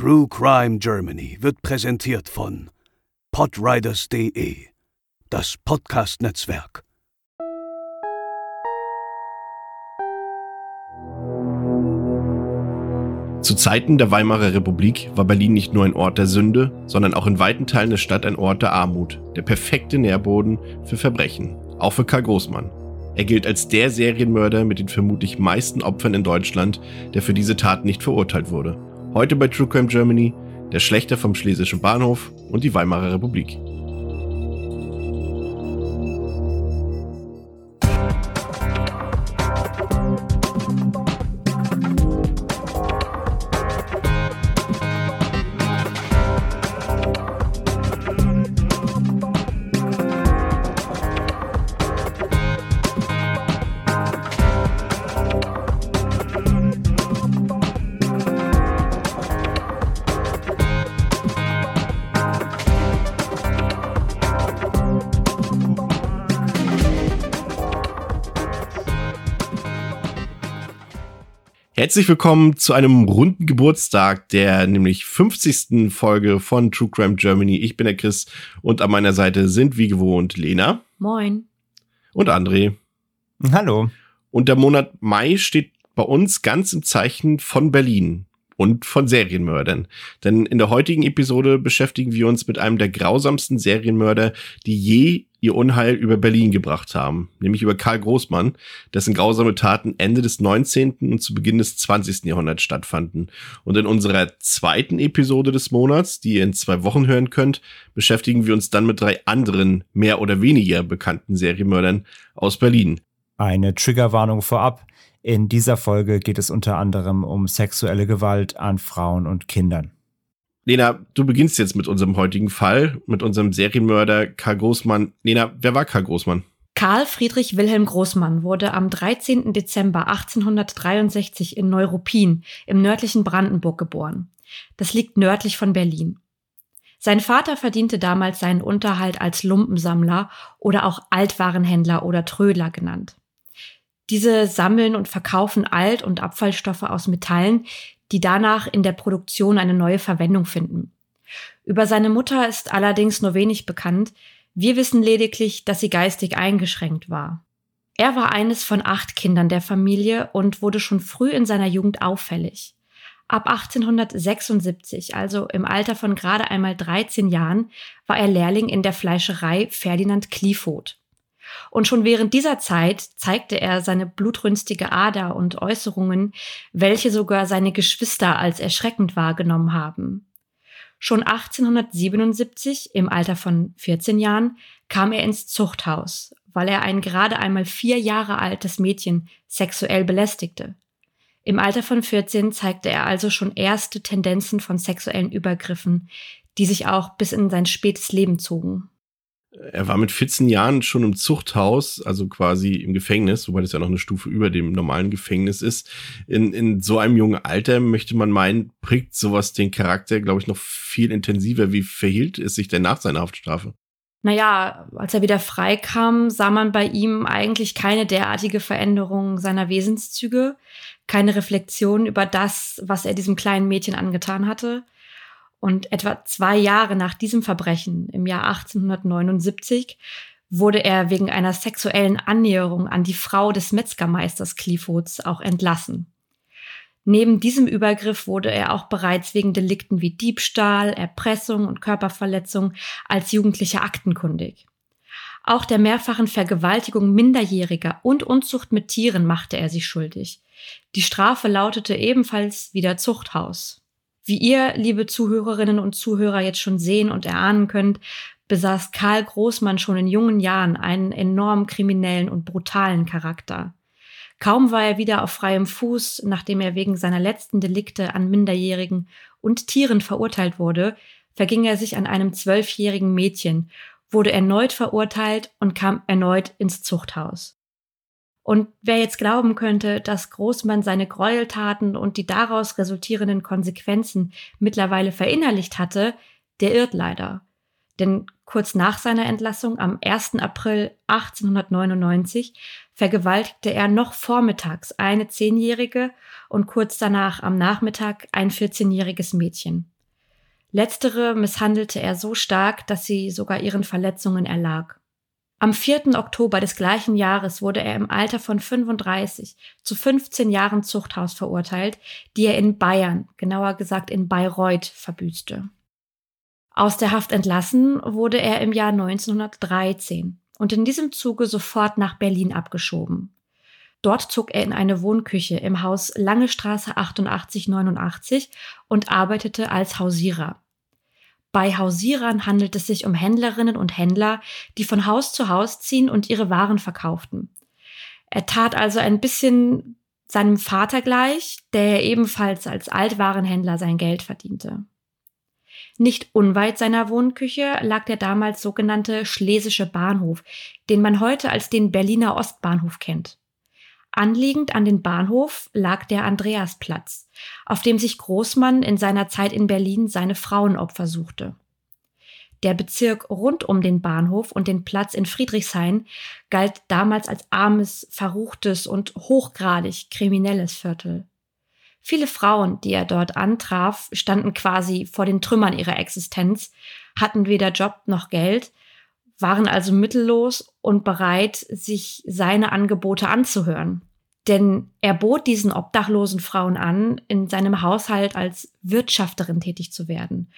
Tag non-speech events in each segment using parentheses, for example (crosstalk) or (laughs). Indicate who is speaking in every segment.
Speaker 1: True Crime Germany wird präsentiert von podriders.de, das Podcast-Netzwerk.
Speaker 2: Zu Zeiten der Weimarer Republik war Berlin nicht nur ein Ort der Sünde, sondern auch in weiten Teilen der Stadt ein Ort der Armut, der perfekte Nährboden für Verbrechen, auch für Karl Großmann. Er gilt als der Serienmörder mit den vermutlich meisten Opfern in Deutschland, der für diese Taten nicht verurteilt wurde. Heute bei True Crime Germany, der Schlechter vom Schlesischen Bahnhof und die Weimarer Republik. Herzlich willkommen zu einem runden Geburtstag, der nämlich 50. Folge von True Crime Germany. Ich bin der Chris und an meiner Seite sind wie gewohnt Lena.
Speaker 3: Moin.
Speaker 2: Und André.
Speaker 4: Hallo.
Speaker 2: Und der Monat Mai steht bei uns ganz im Zeichen von Berlin und von Serienmördern. Denn in der heutigen Episode beschäftigen wir uns mit einem der grausamsten Serienmörder, die je ihr Unheil über Berlin gebracht haben, nämlich über Karl Großmann, dessen grausame Taten Ende des 19. und zu Beginn des 20. Jahrhunderts stattfanden. Und in unserer zweiten Episode des Monats, die ihr in zwei Wochen hören könnt, beschäftigen wir uns dann mit drei anderen, mehr oder weniger bekannten Serienmördern aus Berlin.
Speaker 4: Eine Triggerwarnung vorab. In dieser Folge geht es unter anderem um sexuelle Gewalt an Frauen und Kindern.
Speaker 2: Lena, du beginnst jetzt mit unserem heutigen Fall, mit unserem Serienmörder Karl Großmann. Lena, wer war Karl Großmann?
Speaker 3: Karl Friedrich Wilhelm Großmann wurde am 13. Dezember 1863 in Neuruppin im nördlichen Brandenburg geboren. Das liegt nördlich von Berlin. Sein Vater verdiente damals seinen Unterhalt als Lumpensammler oder auch Altwarenhändler oder Trödler genannt. Diese sammeln und verkaufen Alt- und Abfallstoffe aus Metallen, die danach in der Produktion eine neue Verwendung finden. Über seine Mutter ist allerdings nur wenig bekannt. Wir wissen lediglich, dass sie geistig eingeschränkt war. Er war eines von acht Kindern der Familie und wurde schon früh in seiner Jugend auffällig. Ab 1876, also im Alter von gerade einmal 13 Jahren, war er Lehrling in der Fleischerei Ferdinand Kliefoth. Und schon während dieser Zeit zeigte er seine blutrünstige Ader und Äußerungen, welche sogar seine Geschwister als erschreckend wahrgenommen haben. Schon 1877, im Alter von 14 Jahren, kam er ins Zuchthaus, weil er ein gerade einmal vier Jahre altes Mädchen sexuell belästigte. Im Alter von 14 zeigte er also schon erste Tendenzen von sexuellen Übergriffen, die sich auch bis in sein spätes Leben zogen
Speaker 2: er war mit 14 Jahren schon im Zuchthaus, also quasi im Gefängnis, wobei das ja noch eine Stufe über dem normalen Gefängnis ist. In, in so einem jungen Alter möchte man meinen, prägt sowas den Charakter, glaube ich, noch viel intensiver. Wie verhielt es sich denn nach seiner Haftstrafe?
Speaker 3: Naja, als er wieder freikam, sah man bei ihm eigentlich keine derartige Veränderung seiner Wesenszüge, keine Reflexion über das, was er diesem kleinen Mädchen angetan hatte. Und etwa zwei Jahre nach diesem Verbrechen, im Jahr 1879, wurde er wegen einer sexuellen Annäherung an die Frau des Metzgermeisters Cliffords auch entlassen. Neben diesem Übergriff wurde er auch bereits wegen Delikten wie Diebstahl, Erpressung und Körperverletzung als Jugendlicher aktenkundig. Auch der mehrfachen Vergewaltigung Minderjähriger und Unzucht mit Tieren machte er sich schuldig. Die Strafe lautete ebenfalls wieder Zuchthaus. Wie ihr, liebe Zuhörerinnen und Zuhörer, jetzt schon sehen und erahnen könnt, besaß Karl Großmann schon in jungen Jahren einen enorm kriminellen und brutalen Charakter. Kaum war er wieder auf freiem Fuß, nachdem er wegen seiner letzten Delikte an Minderjährigen und Tieren verurteilt wurde, verging er sich an einem zwölfjährigen Mädchen, wurde erneut verurteilt und kam erneut ins Zuchthaus. Und wer jetzt glauben könnte, dass Großmann seine Gräueltaten und die daraus resultierenden Konsequenzen mittlerweile verinnerlicht hatte, der irrt leider. Denn kurz nach seiner Entlassung am 1. April 1899 vergewaltigte er noch vormittags eine Zehnjährige und kurz danach am Nachmittag ein 14-jähriges Mädchen. Letztere misshandelte er so stark, dass sie sogar ihren Verletzungen erlag. Am 4. Oktober des gleichen Jahres wurde er im Alter von 35 zu 15 Jahren Zuchthaus verurteilt, die er in Bayern, genauer gesagt in Bayreuth, verbüßte. Aus der Haft entlassen wurde er im Jahr 1913 und in diesem Zuge sofort nach Berlin abgeschoben. Dort zog er in eine Wohnküche im Haus Lange Straße 8889 und arbeitete als Hausierer. Bei Hausierern handelt es sich um Händlerinnen und Händler, die von Haus zu Haus ziehen und ihre Waren verkauften. Er tat also ein bisschen seinem Vater gleich, der ebenfalls als Altwarenhändler sein Geld verdiente. Nicht unweit seiner Wohnküche lag der damals sogenannte Schlesische Bahnhof, den man heute als den Berliner Ostbahnhof kennt. Anliegend an den Bahnhof lag der Andreasplatz, auf dem sich Großmann in seiner Zeit in Berlin seine Frauenopfer suchte. Der Bezirk rund um den Bahnhof und den Platz in Friedrichshain galt damals als armes, verruchtes und hochgradig kriminelles Viertel. Viele Frauen, die er dort antraf, standen quasi vor den Trümmern ihrer Existenz, hatten weder Job noch Geld, waren also mittellos und bereit, sich seine Angebote anzuhören. Denn er bot diesen obdachlosen Frauen an, in seinem Haushalt als Wirtschafterin tätig zu werden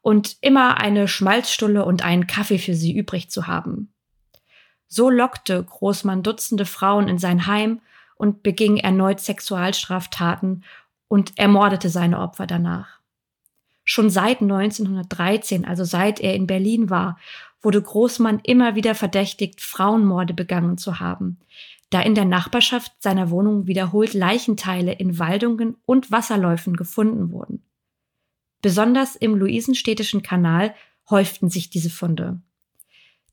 Speaker 3: und immer eine Schmalzstulle und einen Kaffee für sie übrig zu haben. So lockte Großmann Dutzende Frauen in sein Heim und beging erneut Sexualstraftaten und ermordete seine Opfer danach. Schon seit 1913, also seit er in Berlin war, wurde Großmann immer wieder verdächtigt, Frauenmorde begangen zu haben, da in der Nachbarschaft seiner Wohnung wiederholt Leichenteile in Waldungen und Wasserläufen gefunden wurden. Besonders im Luisenstädtischen Kanal häuften sich diese Funde.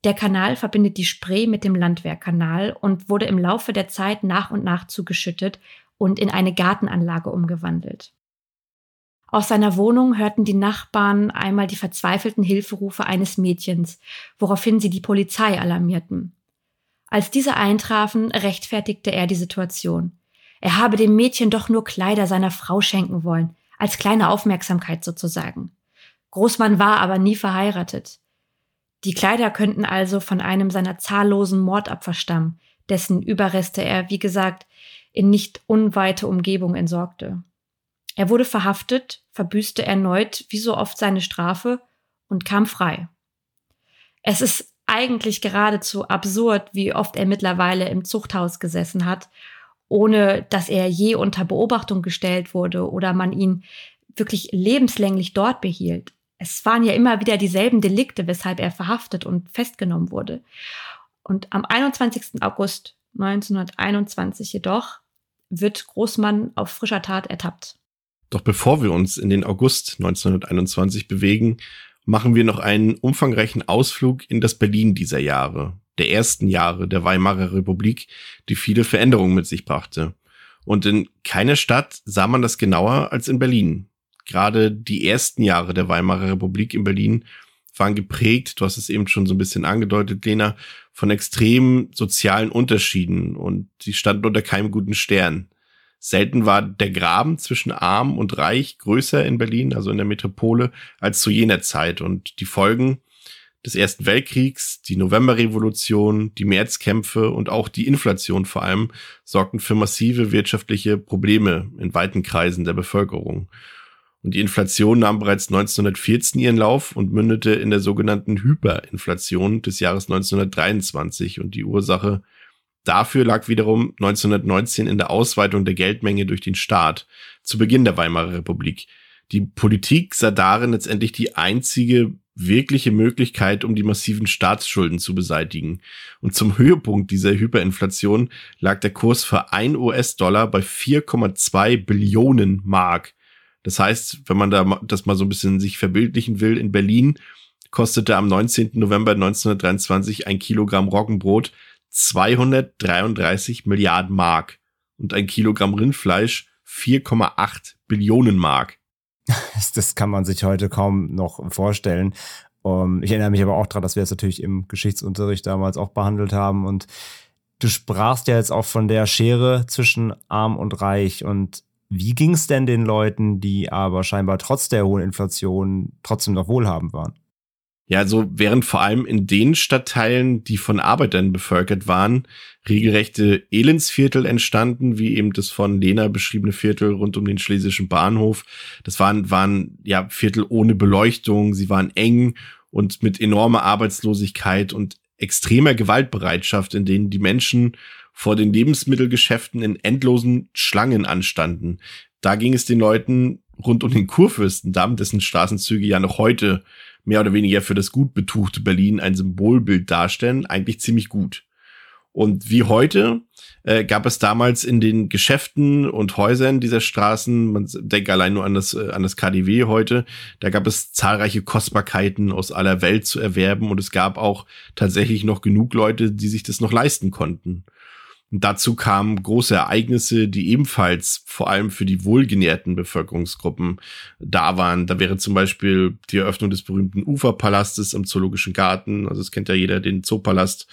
Speaker 3: Der Kanal verbindet die Spree mit dem Landwehrkanal und wurde im Laufe der Zeit nach und nach zugeschüttet und in eine Gartenanlage umgewandelt. Aus seiner Wohnung hörten die Nachbarn einmal die verzweifelten Hilferufe eines Mädchens, woraufhin sie die Polizei alarmierten. Als diese eintrafen, rechtfertigte er die Situation. Er habe dem Mädchen doch nur Kleider seiner Frau schenken wollen, als kleine Aufmerksamkeit sozusagen. Großmann war aber nie verheiratet. Die Kleider könnten also von einem seiner zahllosen Mordopfer stammen, dessen Überreste er, wie gesagt, in nicht unweite Umgebung entsorgte. Er wurde verhaftet, verbüßte erneut wie so oft seine Strafe und kam frei. Es ist eigentlich geradezu absurd, wie oft er mittlerweile im Zuchthaus gesessen hat, ohne dass er je unter Beobachtung gestellt wurde oder man ihn wirklich lebenslänglich dort behielt. Es waren ja immer wieder dieselben Delikte, weshalb er verhaftet und festgenommen wurde. Und am 21. August 1921 jedoch wird Großmann auf frischer Tat ertappt.
Speaker 2: Doch bevor wir uns in den August 1921 bewegen, machen wir noch einen umfangreichen Ausflug in das Berlin dieser Jahre, der ersten Jahre der Weimarer Republik, die viele Veränderungen mit sich brachte. Und in keiner Stadt sah man das genauer als in Berlin. Gerade die ersten Jahre der Weimarer Republik in Berlin waren geprägt, du hast es eben schon so ein bisschen angedeutet, Lena, von extremen sozialen Unterschieden und sie standen unter keinem guten Stern. Selten war der Graben zwischen arm und reich größer in Berlin, also in der Metropole, als zu jener Zeit. Und die Folgen des Ersten Weltkriegs, die Novemberrevolution, die Märzkämpfe und auch die Inflation vor allem sorgten für massive wirtschaftliche Probleme in weiten Kreisen der Bevölkerung. Und die Inflation nahm bereits 1914 ihren Lauf und mündete in der sogenannten Hyperinflation des Jahres 1923. Und die Ursache Dafür lag wiederum 1919 in der Ausweitung der Geldmenge durch den Staat zu Beginn der Weimarer Republik. Die Politik sah darin letztendlich die einzige wirkliche Möglichkeit, um die massiven Staatsschulden zu beseitigen. Und zum Höhepunkt dieser Hyperinflation lag der Kurs für ein US-Dollar bei 4,2 Billionen Mark. Das heißt, wenn man da das mal so ein bisschen sich verbildlichen will, in Berlin kostete am 19. November 1923 ein Kilogramm Roggenbrot 233 Milliarden Mark und ein Kilogramm Rindfleisch 4,8 Billionen Mark.
Speaker 4: Das kann man sich heute kaum noch vorstellen. Um, ich erinnere mich aber auch daran, dass wir es natürlich im Geschichtsunterricht damals auch behandelt haben und Du sprachst ja jetzt auch von der Schere zwischen arm und reich. Und wie ging es denn den Leuten, die aber scheinbar trotz der hohen Inflation trotzdem noch wohlhabend waren?
Speaker 2: Ja, so während vor allem in den Stadtteilen, die von Arbeitern bevölkert waren, regelrechte Elendsviertel entstanden, wie eben das von Lena beschriebene Viertel rund um den schlesischen Bahnhof. Das waren, waren ja Viertel ohne Beleuchtung, sie waren eng und mit enormer Arbeitslosigkeit und extremer Gewaltbereitschaft, in denen die Menschen vor den Lebensmittelgeschäften in endlosen Schlangen anstanden. Da ging es den Leuten rund um den Kurfürstendamm, dessen Straßenzüge ja noch heute mehr oder weniger für das gut betuchte Berlin ein Symbolbild darstellen, eigentlich ziemlich gut. Und wie heute äh, gab es damals in den Geschäften und Häusern dieser Straßen, man denkt allein nur an das, äh, an das KDW heute, da gab es zahlreiche Kostbarkeiten aus aller Welt zu erwerben und es gab auch tatsächlich noch genug Leute, die sich das noch leisten konnten. Und dazu kamen große Ereignisse, die ebenfalls vor allem für die wohlgenährten Bevölkerungsgruppen da waren. Da wäre zum Beispiel die Eröffnung des berühmten Uferpalastes im Zoologischen Garten. Also es kennt ja jeder den Zoopalast.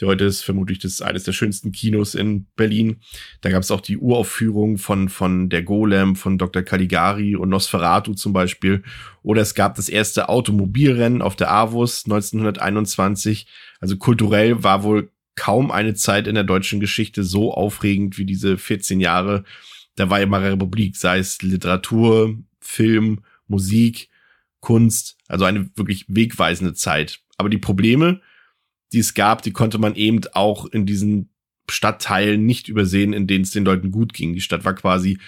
Speaker 2: Der heute ist vermutlich das eines der schönsten Kinos in Berlin. Da gab es auch die Uraufführung von, von der Golem, von Dr. Caligari und Nosferatu zum Beispiel. Oder es gab das erste Automobilrennen auf der Avus 1921. Also kulturell war wohl kaum eine Zeit in der deutschen Geschichte so aufregend wie diese 14 Jahre der Weimarer Republik, sei es Literatur, Film, Musik, Kunst, also eine wirklich wegweisende Zeit. Aber die Probleme, die es gab, die konnte man eben auch in diesen Stadtteilen nicht übersehen, in denen es den Leuten gut ging. Die Stadt war quasi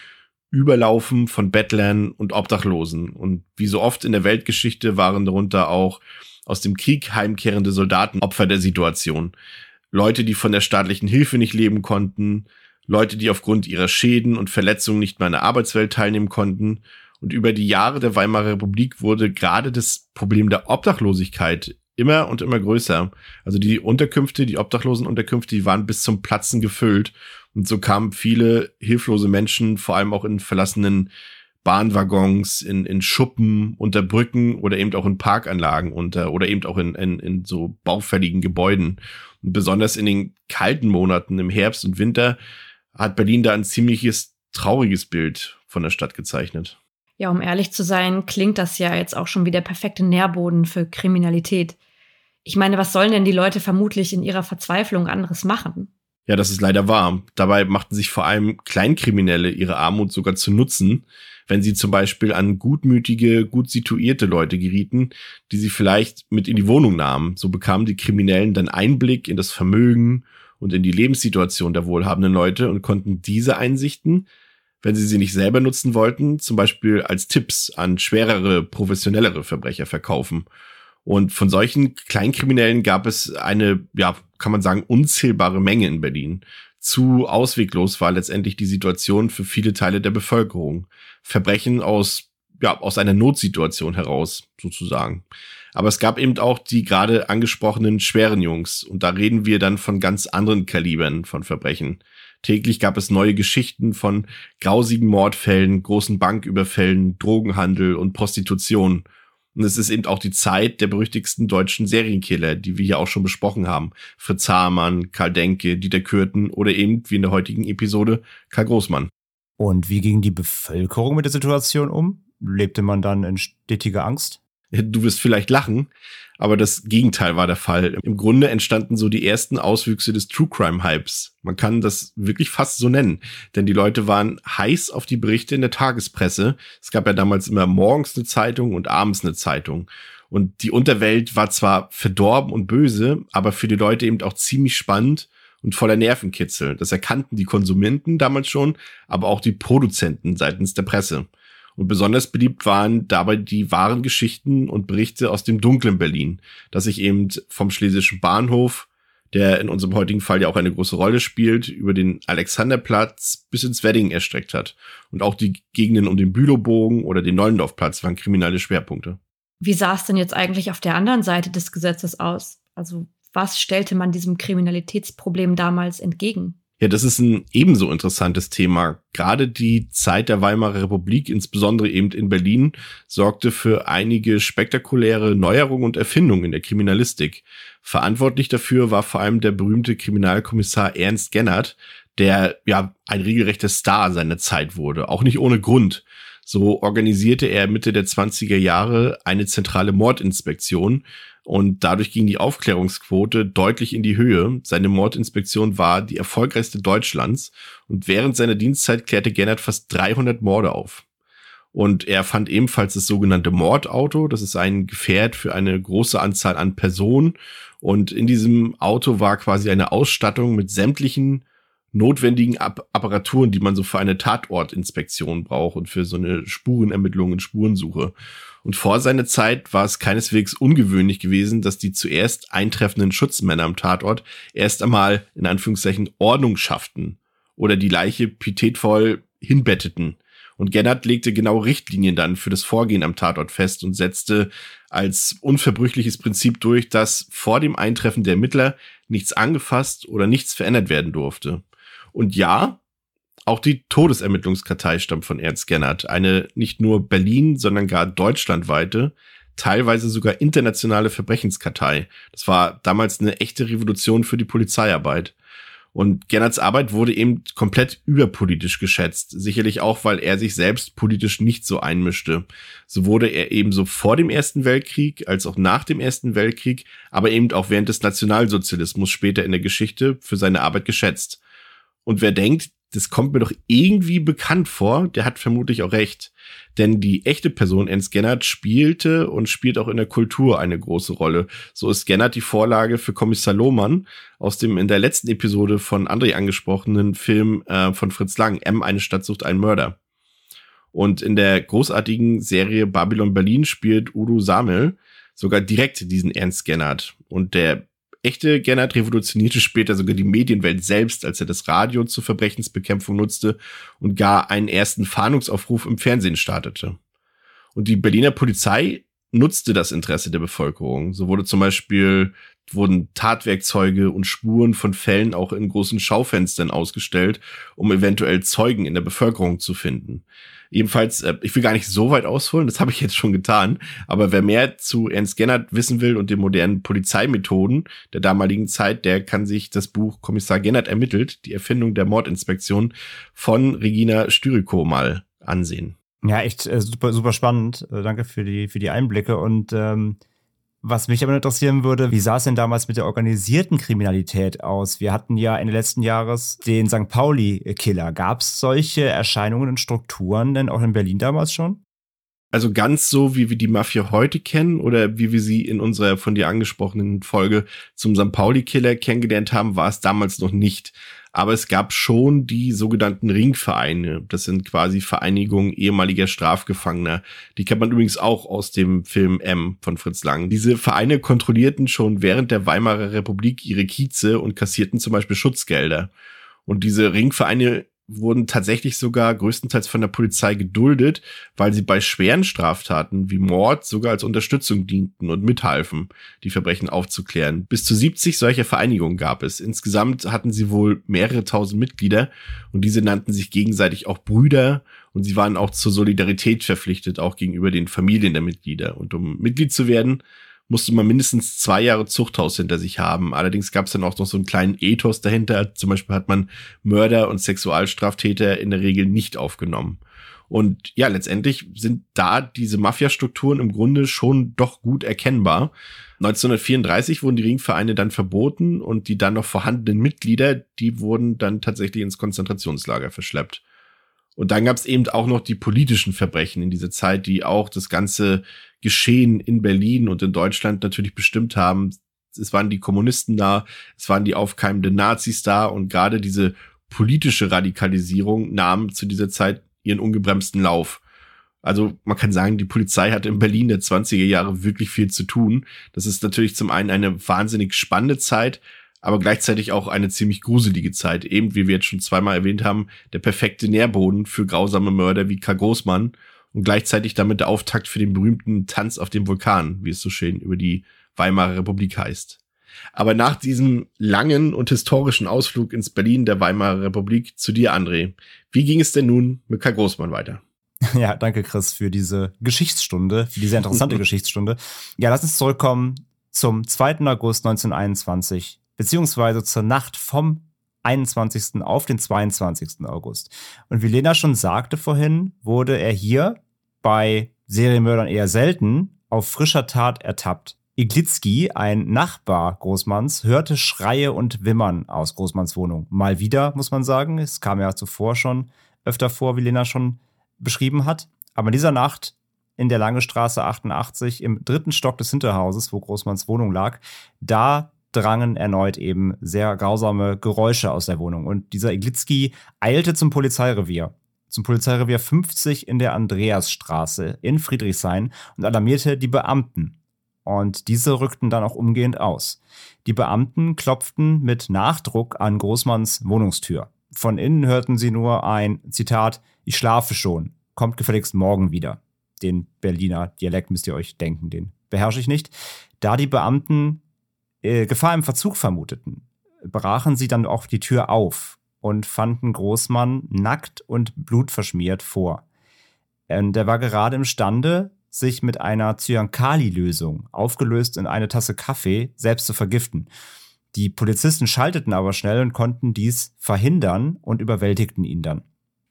Speaker 2: überlaufen von Bettlern und Obdachlosen. Und wie so oft in der Weltgeschichte waren darunter auch aus dem Krieg heimkehrende Soldaten Opfer der Situation. Leute, die von der staatlichen Hilfe nicht leben konnten, Leute, die aufgrund ihrer Schäden und Verletzungen nicht mehr an der Arbeitswelt teilnehmen konnten. Und über die Jahre der Weimarer Republik wurde gerade das Problem der Obdachlosigkeit immer und immer größer. Also die Unterkünfte, die Obdachlosenunterkünfte, die waren bis zum Platzen gefüllt. Und so kamen viele hilflose Menschen, vor allem auch in verlassenen Bahnwaggons, in, in Schuppen, unter Brücken oder eben auch in Parkanlagen unter oder eben auch in, in, in so baufälligen Gebäuden. Und besonders in den kalten Monaten im Herbst und Winter hat Berlin da ein ziemliches trauriges Bild von der Stadt gezeichnet.
Speaker 3: Ja, um ehrlich zu sein, klingt das ja jetzt auch schon wie der perfekte Nährboden für Kriminalität. Ich meine, was sollen denn die Leute vermutlich in ihrer Verzweiflung anderes machen?
Speaker 2: Ja, das ist leider wahr. Dabei machten sich vor allem Kleinkriminelle ihre Armut sogar zu nutzen, wenn sie zum Beispiel an gutmütige, gut situierte Leute gerieten, die sie vielleicht mit in die Wohnung nahmen. So bekamen die Kriminellen dann Einblick in das Vermögen und in die Lebenssituation der wohlhabenden Leute und konnten diese Einsichten, wenn sie sie nicht selber nutzen wollten, zum Beispiel als Tipps an schwerere, professionellere Verbrecher verkaufen. Und von solchen Kleinkriminellen gab es eine, ja, kann man sagen, unzählbare Menge in Berlin. Zu ausweglos war letztendlich die Situation für viele Teile der Bevölkerung. Verbrechen aus, ja, aus einer Notsituation heraus, sozusagen. Aber es gab eben auch die gerade angesprochenen schweren Jungs. Und da reden wir dann von ganz anderen Kalibern von Verbrechen. Täglich gab es neue Geschichten von grausigen Mordfällen, großen Banküberfällen, Drogenhandel und Prostitution. Und es ist eben auch die Zeit der berüchtigsten deutschen Serienkiller, die wir hier auch schon besprochen haben. Fritz Hamann, Karl Denke, Dieter Kürten oder eben, wie in der heutigen Episode, Karl Großmann.
Speaker 4: Und wie ging die Bevölkerung mit der Situation um? Lebte man dann in stetiger Angst?
Speaker 2: Du wirst vielleicht lachen, aber das Gegenteil war der Fall. Im Grunde entstanden so die ersten Auswüchse des True Crime Hypes. Man kann das wirklich fast so nennen, denn die Leute waren heiß auf die Berichte in der Tagespresse. Es gab ja damals immer morgens eine Zeitung und abends eine Zeitung. Und die Unterwelt war zwar verdorben und böse, aber für die Leute eben auch ziemlich spannend und voller Nervenkitzel. Das erkannten die Konsumenten damals schon, aber auch die Produzenten seitens der Presse. Und besonders beliebt waren dabei die wahren Geschichten und Berichte aus dem dunklen Berlin, das sich eben vom Schlesischen Bahnhof, der in unserem heutigen Fall ja auch eine große Rolle spielt, über den Alexanderplatz bis ins Wedding erstreckt hat. Und auch die Gegenden um den Bülowbogen oder den Neulendorfplatz waren kriminelle Schwerpunkte.
Speaker 3: Wie sah es denn jetzt eigentlich auf der anderen Seite des Gesetzes aus? Also was stellte man diesem Kriminalitätsproblem damals entgegen?
Speaker 2: Ja, das ist ein ebenso interessantes Thema. Gerade die Zeit der Weimarer Republik, insbesondere eben in Berlin, sorgte für einige spektakuläre Neuerungen und Erfindungen in der Kriminalistik. Verantwortlich dafür war vor allem der berühmte Kriminalkommissar Ernst Gennert, der ja ein regelrechter Star seiner Zeit wurde, auch nicht ohne Grund. So organisierte er Mitte der 20er Jahre eine zentrale Mordinspektion, und dadurch ging die Aufklärungsquote deutlich in die Höhe. Seine Mordinspektion war die erfolgreichste Deutschlands und während seiner Dienstzeit klärte Gennert fast 300 Morde auf. Und er fand ebenfalls das sogenannte Mordauto. Das ist ein Gefährt für eine große Anzahl an Personen. Und in diesem Auto war quasi eine Ausstattung mit sämtlichen notwendigen App Apparaturen, die man so für eine Tatortinspektion braucht und für so eine Spurenermittlung und Spurensuche. Und vor seiner Zeit war es keineswegs ungewöhnlich gewesen, dass die zuerst eintreffenden Schutzmänner am Tatort erst einmal in Anführungszeichen Ordnung schafften oder die Leiche pietätvoll hinbetteten. Und Gennard legte genau Richtlinien dann für das Vorgehen am Tatort fest und setzte als unverbrüchliches Prinzip durch, dass vor dem Eintreffen der Ermittler nichts angefasst oder nichts verändert werden durfte. Und ja, auch die Todesermittlungskartei stammt von Ernst Gennert, eine nicht nur Berlin, sondern gar deutschlandweite, teilweise sogar internationale Verbrechenskartei. Das war damals eine echte Revolution für die Polizeiarbeit. Und Gennerts Arbeit wurde eben komplett überpolitisch geschätzt. Sicherlich auch, weil er sich selbst politisch nicht so einmischte. So wurde er ebenso vor dem Ersten Weltkrieg als auch nach dem Ersten Weltkrieg, aber eben auch während des Nationalsozialismus später in der Geschichte für seine Arbeit geschätzt. Und wer denkt, das kommt mir doch irgendwie bekannt vor, der hat vermutlich auch recht. Denn die echte Person Ernst Gennert spielte und spielt auch in der Kultur eine große Rolle. So ist Gennert die Vorlage für Kommissar Lohmann aus dem in der letzten Episode von André angesprochenen Film äh, von Fritz Lang, M, eine Stadt sucht einen Mörder. Und in der großartigen Serie Babylon Berlin spielt Udo Samel sogar direkt diesen Ernst Gennert. Und der echte Gennard revolutionierte später sogar die Medienwelt selbst, als er das Radio zur Verbrechensbekämpfung nutzte und gar einen ersten Fahndungsaufruf im Fernsehen startete. Und die Berliner Polizei nutzte das Interesse der Bevölkerung. So wurde zum Beispiel wurden Tatwerkzeuge und Spuren von Fällen auch in großen Schaufenstern ausgestellt, um eventuell Zeugen in der Bevölkerung zu finden. Ebenfalls, äh, ich will gar nicht so weit ausholen, das habe ich jetzt schon getan, aber wer mehr zu Ernst Gennert wissen will und den modernen Polizeimethoden der damaligen Zeit, der kann sich das Buch Kommissar Gennert ermittelt, die Erfindung der Mordinspektion von Regina Styriko mal ansehen.
Speaker 4: Ja, echt äh, super, super spannend. Äh, danke für die, für die Einblicke und ähm was mich aber interessieren würde, wie sah es denn damals mit der organisierten Kriminalität aus? Wir hatten ja Ende letzten Jahres den St. Pauli-Killer. Gab es solche Erscheinungen und Strukturen denn auch in Berlin damals schon?
Speaker 2: Also ganz so, wie wir die Mafia heute kennen oder wie wir sie in unserer von dir angesprochenen Folge zum St. Pauli-Killer kennengelernt haben, war es damals noch nicht aber es gab schon die sogenannten Ringvereine. Das sind quasi Vereinigungen ehemaliger Strafgefangener. Die kennt man übrigens auch aus dem Film M von Fritz Lang. Diese Vereine kontrollierten schon während der Weimarer Republik ihre Kieze und kassierten zum Beispiel Schutzgelder. Und diese Ringvereine wurden tatsächlich sogar größtenteils von der Polizei geduldet, weil sie bei schweren Straftaten wie Mord sogar als Unterstützung dienten und mithalfen, die Verbrechen aufzuklären. Bis zu 70 solcher Vereinigungen gab es. Insgesamt hatten sie wohl mehrere tausend Mitglieder und diese nannten sich gegenseitig auch Brüder und sie waren auch zur Solidarität verpflichtet, auch gegenüber den Familien der Mitglieder. Und um Mitglied zu werden, musste man mindestens zwei Jahre Zuchthaus hinter sich haben. Allerdings gab es dann auch noch so einen kleinen Ethos dahinter. Zum Beispiel hat man Mörder und Sexualstraftäter in der Regel nicht aufgenommen. Und ja, letztendlich sind da diese Mafia-Strukturen im Grunde schon doch gut erkennbar. 1934 wurden die Ringvereine dann verboten und die dann noch vorhandenen Mitglieder, die wurden dann tatsächlich ins Konzentrationslager verschleppt. Und dann gab es eben auch noch die politischen Verbrechen in dieser Zeit, die auch das ganze Geschehen in Berlin und in Deutschland natürlich bestimmt haben. Es waren die Kommunisten da, es waren die aufkeimenden Nazis da und gerade diese politische Radikalisierung nahm zu dieser Zeit ihren ungebremsten Lauf. Also man kann sagen, die Polizei hatte in Berlin der 20er Jahre wirklich viel zu tun. Das ist natürlich zum einen eine wahnsinnig spannende Zeit, aber gleichzeitig auch eine ziemlich gruselige Zeit. Eben, wie wir jetzt schon zweimal erwähnt haben, der perfekte Nährboden für grausame Mörder wie Karl Großmann und gleichzeitig damit der Auftakt für den berühmten Tanz auf dem Vulkan, wie es so schön über die Weimarer Republik heißt. Aber nach diesem langen und historischen Ausflug ins Berlin der Weimarer Republik zu dir, André, wie ging es denn nun mit Karl Großmann weiter? (laughs)
Speaker 4: Ja, danke Chris für diese Geschichtsstunde, für diese interessante (laughs) Geschichtsstunde. Ja, lass uns zurückkommen zum 2. August 1921, beziehungsweise zur Nacht vom 21. auf den 22. August. Und wie Lena schon sagte vorhin, wurde er hier bei Serienmördern eher selten auf frischer Tat ertappt. Iglitzki, ein Nachbar Großmanns, hörte Schreie und Wimmern aus Großmanns Wohnung. Mal wieder, muss man sagen. Es kam ja zuvor schon öfter vor, wie Lena schon beschrieben hat. Aber in dieser Nacht in der Lange Straße 88 im dritten Stock des Hinterhauses, wo Großmanns Wohnung lag, da drangen erneut eben sehr grausame Geräusche aus der Wohnung. Und dieser Iglitzki eilte zum Polizeirevier, zum Polizeirevier 50 in der Andreasstraße in Friedrichshain und alarmierte die Beamten. Und diese rückten dann auch umgehend aus. Die Beamten klopften mit Nachdruck an Großmanns Wohnungstür. Von innen hörten sie nur ein Zitat, ich schlafe schon, kommt gefälligst morgen wieder. Den Berliner Dialekt müsst ihr euch denken, den beherrsche ich nicht. Da die Beamten äh, Gefahr im Verzug vermuteten, brachen sie dann auch die Tür auf und fanden Großmann nackt und blutverschmiert vor. Und er war gerade imstande, sich mit einer Zyankali-Lösung, aufgelöst in eine Tasse Kaffee, selbst zu vergiften. Die Polizisten schalteten aber schnell und konnten dies verhindern und überwältigten ihn dann.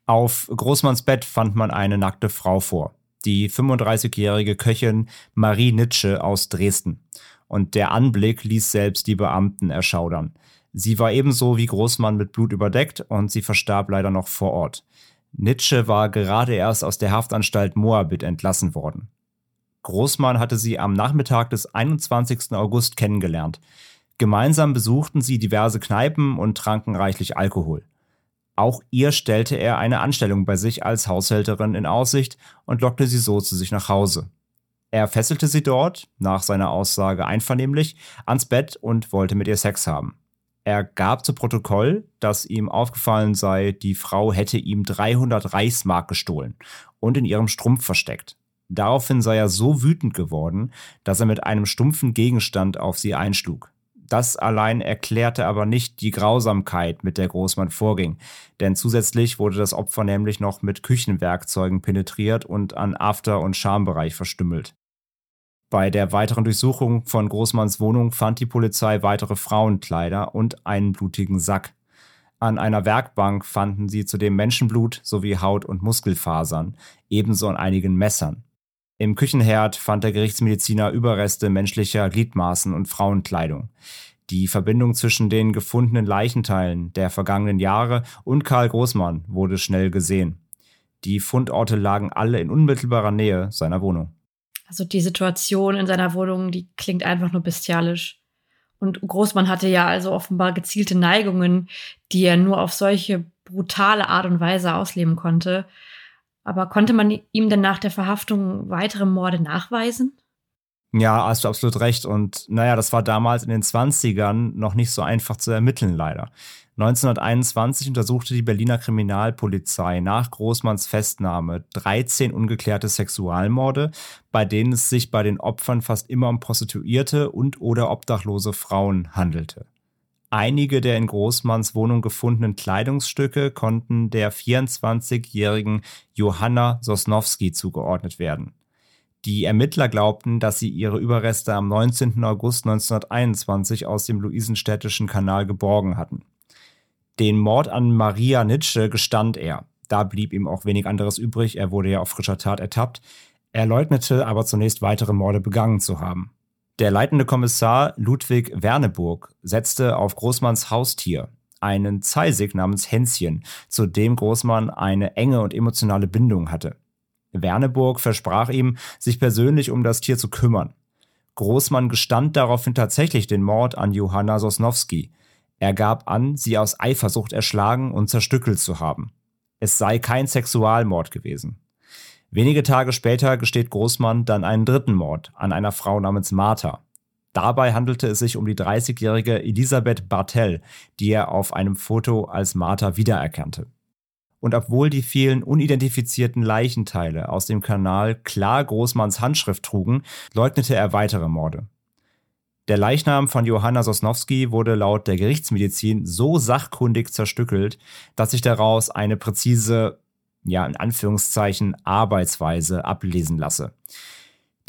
Speaker 4: Auf Großmanns Bett fand man eine nackte Frau vor, die 35-jährige Köchin Marie Nitsche aus Dresden. Und der Anblick ließ selbst die Beamten erschaudern. Sie war ebenso wie Großmann mit Blut überdeckt und sie verstarb leider noch vor Ort. Nitsche war gerade erst aus der Haftanstalt Moabit entlassen worden. Großmann hatte sie am Nachmittag des 21. August kennengelernt. Gemeinsam besuchten sie diverse Kneipen und tranken reichlich Alkohol. Auch ihr stellte er eine Anstellung bei sich als Haushälterin in Aussicht und lockte sie so zu sich nach Hause. Er fesselte sie dort, nach seiner Aussage einvernehmlich, ans Bett und wollte mit ihr Sex haben. Er gab zu Protokoll, dass ihm aufgefallen sei, die Frau hätte ihm 300 Reichsmark gestohlen und in ihrem Strumpf versteckt. Daraufhin sei er so wütend geworden, dass er mit einem stumpfen Gegenstand auf sie einschlug. Das allein erklärte aber nicht die Grausamkeit, mit der Großmann vorging, denn zusätzlich wurde das Opfer nämlich noch mit Küchenwerkzeugen penetriert und an After- und Schambereich verstümmelt. Bei der weiteren Durchsuchung von Großmanns Wohnung fand die Polizei weitere Frauenkleider und einen blutigen Sack. An einer Werkbank fanden sie zudem Menschenblut sowie Haut- und Muskelfasern, ebenso an einigen Messern. Im Küchenherd fand der Gerichtsmediziner Überreste menschlicher Gliedmaßen und Frauenkleidung. Die Verbindung zwischen den gefundenen Leichenteilen der vergangenen Jahre und Karl Großmann wurde schnell gesehen. Die Fundorte lagen alle in unmittelbarer Nähe seiner Wohnung.
Speaker 3: Also die Situation in seiner Wohnung, die klingt einfach nur bestialisch. Und Großmann hatte ja also offenbar gezielte Neigungen, die er nur auf solche brutale Art und Weise ausleben konnte. Aber konnte man ihm denn nach der Verhaftung weitere Morde nachweisen?
Speaker 4: Ja, hast du absolut recht. Und naja, das war damals in den 20ern noch nicht so einfach zu ermitteln, leider. 1921 untersuchte die Berliner Kriminalpolizei nach Großmanns Festnahme 13 ungeklärte Sexualmorde, bei denen es sich bei den Opfern fast immer um Prostituierte und oder obdachlose Frauen handelte. Einige der in Großmanns Wohnung gefundenen Kleidungsstücke konnten der 24-jährigen Johanna Sosnowski zugeordnet werden. Die Ermittler glaubten, dass sie ihre Überreste am 19. August 1921 aus dem Luisenstädtischen Kanal geborgen hatten. Den Mord an Maria Nitsche gestand er. Da blieb ihm auch wenig anderes übrig, er wurde ja auf frischer Tat ertappt. Er leugnete aber zunächst weitere Morde begangen zu haben. Der leitende Kommissar Ludwig Werneburg setzte auf Großmanns Haustier, einen Zeisig namens Hänschen, zu dem Großmann eine enge und emotionale Bindung hatte. Werneburg versprach ihm, sich persönlich um das Tier zu kümmern. Großmann gestand daraufhin tatsächlich den Mord an Johanna Sosnowski. Er gab an, sie aus Eifersucht erschlagen und zerstückelt zu haben. Es sei kein Sexualmord gewesen. Wenige Tage später gesteht Großmann dann einen dritten Mord an einer Frau namens Martha. Dabei handelte es sich um die 30-jährige Elisabeth Bartel, die er auf einem Foto als Martha wiedererkannte. Und obwohl die vielen unidentifizierten Leichenteile aus dem Kanal klar Großmanns Handschrift trugen, leugnete er weitere Morde. Der Leichnam von Johanna Sosnowski wurde laut der Gerichtsmedizin so sachkundig zerstückelt, dass sich daraus eine präzise, ja, in Anführungszeichen, Arbeitsweise ablesen lasse.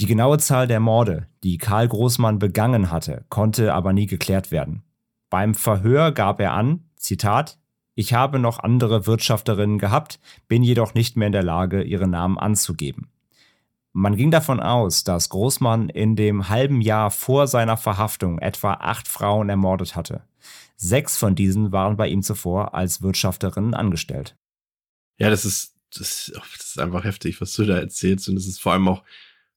Speaker 4: Die genaue Zahl der Morde, die Karl Großmann begangen hatte, konnte aber nie geklärt werden. Beim Verhör gab er an, Zitat, ich habe noch andere Wirtschafterinnen gehabt, bin jedoch nicht mehr in der Lage, ihre Namen anzugeben. Man ging davon aus, dass Großmann in dem halben Jahr vor seiner Verhaftung etwa acht Frauen ermordet hatte. Sechs von diesen waren bei ihm zuvor als Wirtschafterinnen angestellt.
Speaker 2: Ja, das ist, das, das ist einfach heftig, was du da erzählst. Und es ist vor allem auch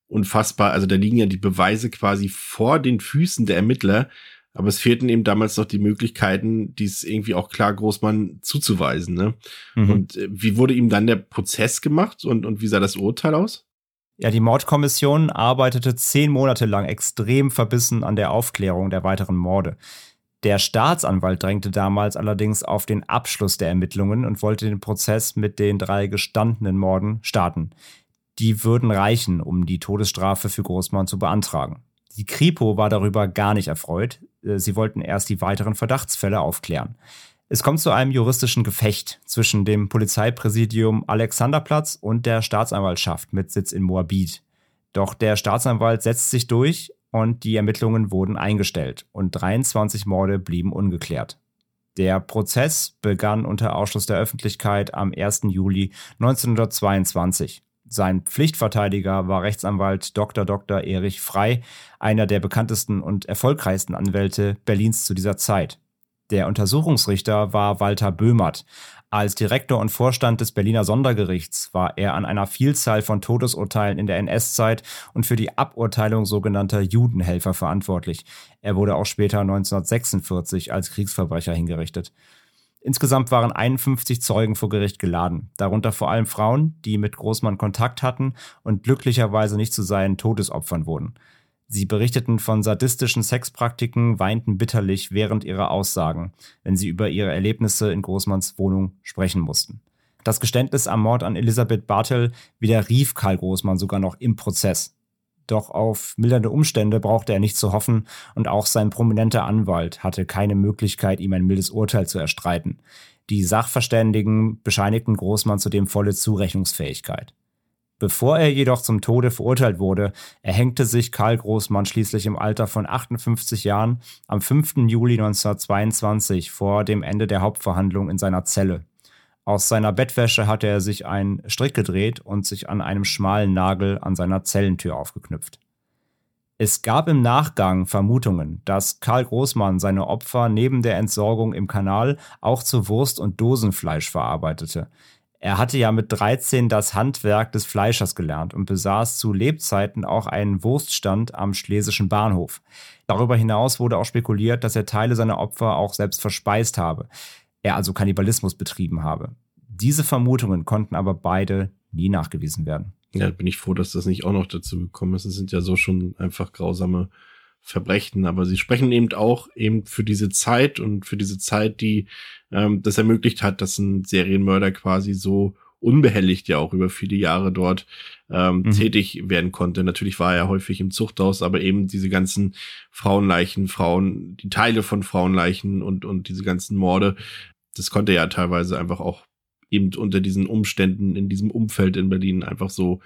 Speaker 2: unfassbar. Also da liegen ja die Beweise quasi vor den Füßen der Ermittler. Aber es fehlten eben damals noch die Möglichkeiten, dies irgendwie auch klar Großmann zuzuweisen. Ne? Mhm. Und äh, wie wurde ihm dann der Prozess gemacht und, und wie sah das Urteil aus?
Speaker 4: Ja, die Mordkommission arbeitete zehn Monate lang extrem verbissen an der Aufklärung der weiteren Morde. Der Staatsanwalt drängte damals allerdings auf den Abschluss der Ermittlungen und wollte den Prozess mit den drei gestandenen Morden starten. Die würden reichen, um die Todesstrafe für Großmann zu beantragen. Die Kripo war darüber gar nicht erfreut. Äh, sie wollten erst die weiteren Verdachtsfälle aufklären. Es kommt zu einem juristischen Gefecht zwischen dem Polizeipräsidium Alexanderplatz und der Staatsanwaltschaft mit Sitz in Moabit. Doch der Staatsanwalt setzt sich durch und die Ermittlungen wurden eingestellt und 23 Morde blieben ungeklärt. Der Prozess begann unter Ausschluss der Öffentlichkeit am 1. Juli 1922. Sein Pflichtverteidiger war Rechtsanwalt Dr. Dr. Erich Frei, einer der bekanntesten und erfolgreichsten Anwälte Berlins zu dieser Zeit. Der Untersuchungsrichter war Walter Böhmert. Als Direktor und Vorstand des Berliner Sondergerichts war er an einer Vielzahl von Todesurteilen in der NS-Zeit und für die Aburteilung sogenannter Judenhelfer verantwortlich. Er wurde auch später 1946 als Kriegsverbrecher hingerichtet. Insgesamt waren 51 Zeugen vor Gericht geladen, darunter vor allem Frauen, die mit Großmann Kontakt hatten und glücklicherweise nicht zu seinen Todesopfern wurden. Sie berichteten von sadistischen Sexpraktiken, weinten bitterlich während ihrer Aussagen, wenn sie über ihre Erlebnisse in Großmanns Wohnung sprechen mussten. Das Geständnis am Mord an Elisabeth Bartel widerrief Karl Großmann sogar noch im Prozess. Doch auf mildernde Umstände brauchte er nicht zu hoffen und auch sein prominenter Anwalt hatte keine Möglichkeit, ihm ein mildes Urteil zu erstreiten. Die Sachverständigen bescheinigten Großmann zudem volle Zurechnungsfähigkeit. Bevor er jedoch zum Tode verurteilt wurde, erhängte sich Karl Großmann schließlich im Alter von 58 Jahren am 5. Juli 1922 vor dem Ende der Hauptverhandlung in seiner Zelle. Aus seiner Bettwäsche hatte er sich einen Strick gedreht und sich an einem schmalen Nagel an seiner Zellentür aufgeknüpft. Es gab im Nachgang Vermutungen, dass Karl Großmann seine Opfer neben der Entsorgung im Kanal auch zu Wurst und Dosenfleisch verarbeitete. Er hatte ja mit 13 das Handwerk des Fleischers gelernt und besaß zu Lebzeiten auch einen Wurststand am Schlesischen Bahnhof. Darüber hinaus wurde auch spekuliert, dass er Teile seiner Opfer auch selbst verspeist habe, er also Kannibalismus betrieben habe. Diese Vermutungen konnten aber beide nie nachgewiesen werden.
Speaker 2: Ja, bin ich froh, dass das nicht auch noch dazu gekommen ist. Es sind ja so schon einfach grausame Verbrechen, aber sie sprechen eben auch eben für diese Zeit und für diese Zeit, die ähm, das ermöglicht hat, dass ein Serienmörder quasi so unbehelligt ja auch über viele Jahre dort ähm, mhm. tätig werden konnte. Natürlich war er häufig im Zuchthaus, aber eben diese ganzen Frauenleichen, Frauen, die Teile von Frauenleichen und, und diese ganzen Morde, das konnte er ja teilweise einfach auch eben unter diesen Umständen in diesem Umfeld in Berlin einfach so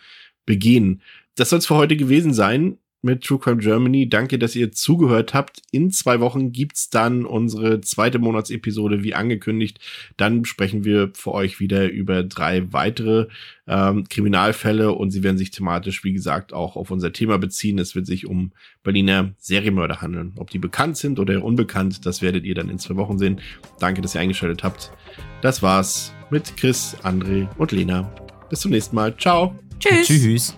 Speaker 2: begehen. Das soll es für heute gewesen sein mit True Crime Germany. Danke, dass ihr zugehört habt. In zwei Wochen gibt's dann unsere zweite Monatsepisode, wie angekündigt. Dann sprechen wir für euch wieder über drei weitere ähm, Kriminalfälle und sie werden sich thematisch, wie gesagt, auch auf unser Thema beziehen. Es wird sich um Berliner Serienmörder handeln. Ob die bekannt sind oder unbekannt, das werdet ihr dann in zwei Wochen sehen. Danke, dass ihr eingeschaltet habt. Das war's mit Chris, André und Lena. Bis zum nächsten Mal. Ciao.
Speaker 4: Tschüss. Tschüss.